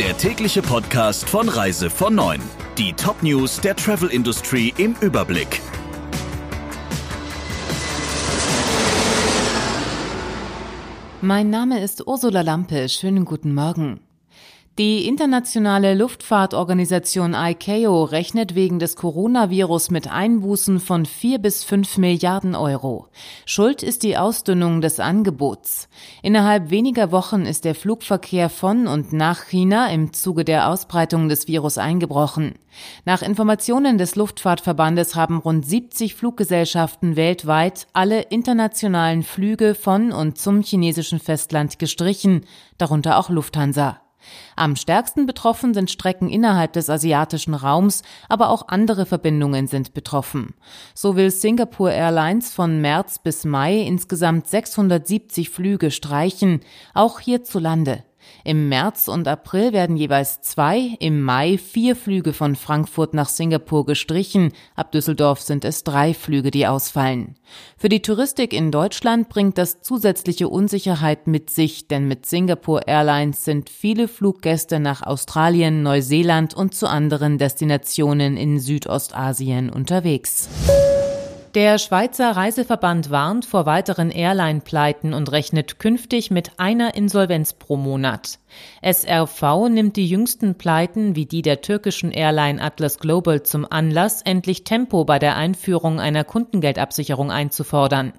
der tägliche Podcast von Reise von 9. Die Top-News der Travel Industry im Überblick. Mein Name ist Ursula Lampe. Schönen guten Morgen. Die internationale Luftfahrtorganisation ICAO rechnet wegen des Coronavirus mit Einbußen von vier bis fünf Milliarden Euro. Schuld ist die Ausdünnung des Angebots. Innerhalb weniger Wochen ist der Flugverkehr von und nach China im Zuge der Ausbreitung des Virus eingebrochen. Nach Informationen des Luftfahrtverbandes haben rund 70 Fluggesellschaften weltweit alle internationalen Flüge von und zum chinesischen Festland gestrichen, darunter auch Lufthansa. Am stärksten betroffen sind Strecken innerhalb des asiatischen Raums, aber auch andere Verbindungen sind betroffen. So will Singapore Airlines von März bis Mai insgesamt 670 Flüge streichen, auch hierzulande. Im März und April werden jeweils zwei, im Mai vier Flüge von Frankfurt nach Singapur gestrichen, ab Düsseldorf sind es drei Flüge, die ausfallen. Für die Touristik in Deutschland bringt das zusätzliche Unsicherheit mit sich, denn mit Singapore Airlines sind viele Fluggäste nach Australien, Neuseeland und zu anderen Destinationen in Südostasien unterwegs. Der Schweizer Reiseverband warnt vor weiteren Airline-Pleiten und rechnet künftig mit einer Insolvenz pro Monat. SRV nimmt die jüngsten Pleiten wie die der türkischen Airline Atlas Global zum Anlass, endlich Tempo bei der Einführung einer Kundengeldabsicherung einzufordern.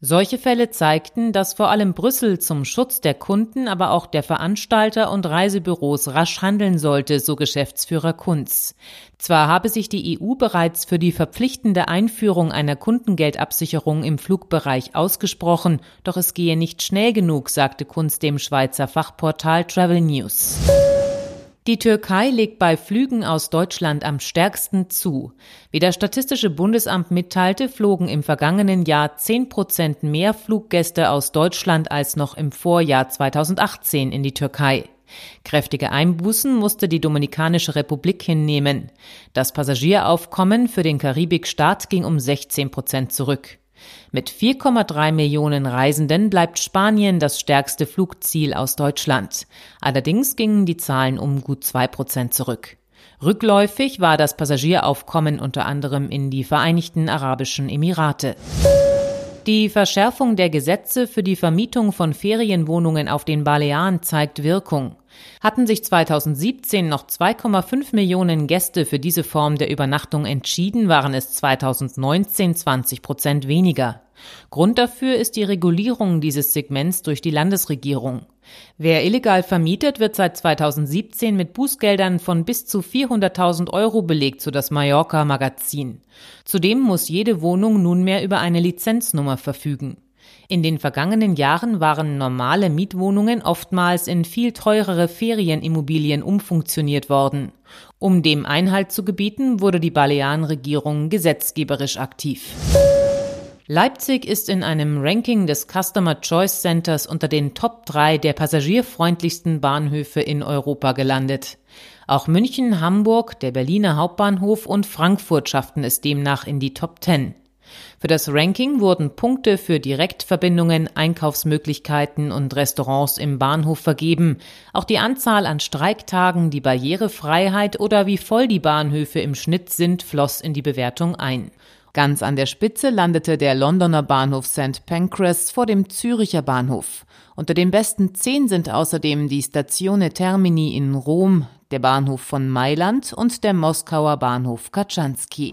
Solche Fälle zeigten, dass vor allem Brüssel zum Schutz der Kunden, aber auch der Veranstalter und Reisebüros rasch handeln sollte, so Geschäftsführer Kunz. Zwar habe sich die EU bereits für die verpflichtende Einführung einer Kundengeldabsicherung im Flugbereich ausgesprochen, doch es gehe nicht schnell genug, sagte Kunz dem Schweizer Fachportal Travel News. Die Türkei legt bei Flügen aus Deutschland am stärksten zu. Wie das Statistische Bundesamt mitteilte, flogen im vergangenen Jahr 10 Prozent mehr Fluggäste aus Deutschland als noch im Vorjahr 2018 in die Türkei. Kräftige Einbußen musste die Dominikanische Republik hinnehmen. Das Passagieraufkommen für den Karibikstaat ging um 16 Prozent zurück. Mit 4,3 Millionen Reisenden bleibt Spanien das stärkste Flugziel aus Deutschland. Allerdings gingen die Zahlen um gut zwei Prozent zurück. Rückläufig war das Passagieraufkommen unter anderem in die Vereinigten Arabischen Emirate. Die Verschärfung der Gesetze für die Vermietung von Ferienwohnungen auf den Balearen zeigt Wirkung. Hatten sich 2017 noch 2,5 Millionen Gäste für diese Form der Übernachtung entschieden, waren es 2019 20 Prozent weniger. Grund dafür ist die Regulierung dieses Segments durch die Landesregierung. Wer illegal vermietet, wird seit 2017 mit Bußgeldern von bis zu 400.000 Euro belegt, so das Mallorca Magazin. Zudem muss jede Wohnung nunmehr über eine Lizenznummer verfügen. In den vergangenen Jahren waren normale Mietwohnungen oftmals in viel teurere Ferienimmobilien umfunktioniert worden. Um dem Einhalt zu gebieten, wurde die Balearenregierung gesetzgeberisch aktiv. Leipzig ist in einem Ranking des Customer Choice Centers unter den Top 3 der passagierfreundlichsten Bahnhöfe in Europa gelandet. Auch München, Hamburg, der Berliner Hauptbahnhof und Frankfurt schafften es demnach in die Top 10. Für das Ranking wurden Punkte für Direktverbindungen, Einkaufsmöglichkeiten und Restaurants im Bahnhof vergeben. Auch die Anzahl an Streiktagen, die Barrierefreiheit oder wie voll die Bahnhöfe im Schnitt sind, floss in die Bewertung ein. Ganz an der Spitze landete der Londoner Bahnhof St. Pancras vor dem Züricher Bahnhof. Unter den besten zehn sind außerdem die Statione Termini in Rom, der Bahnhof von Mailand und der Moskauer Bahnhof Kaczanski.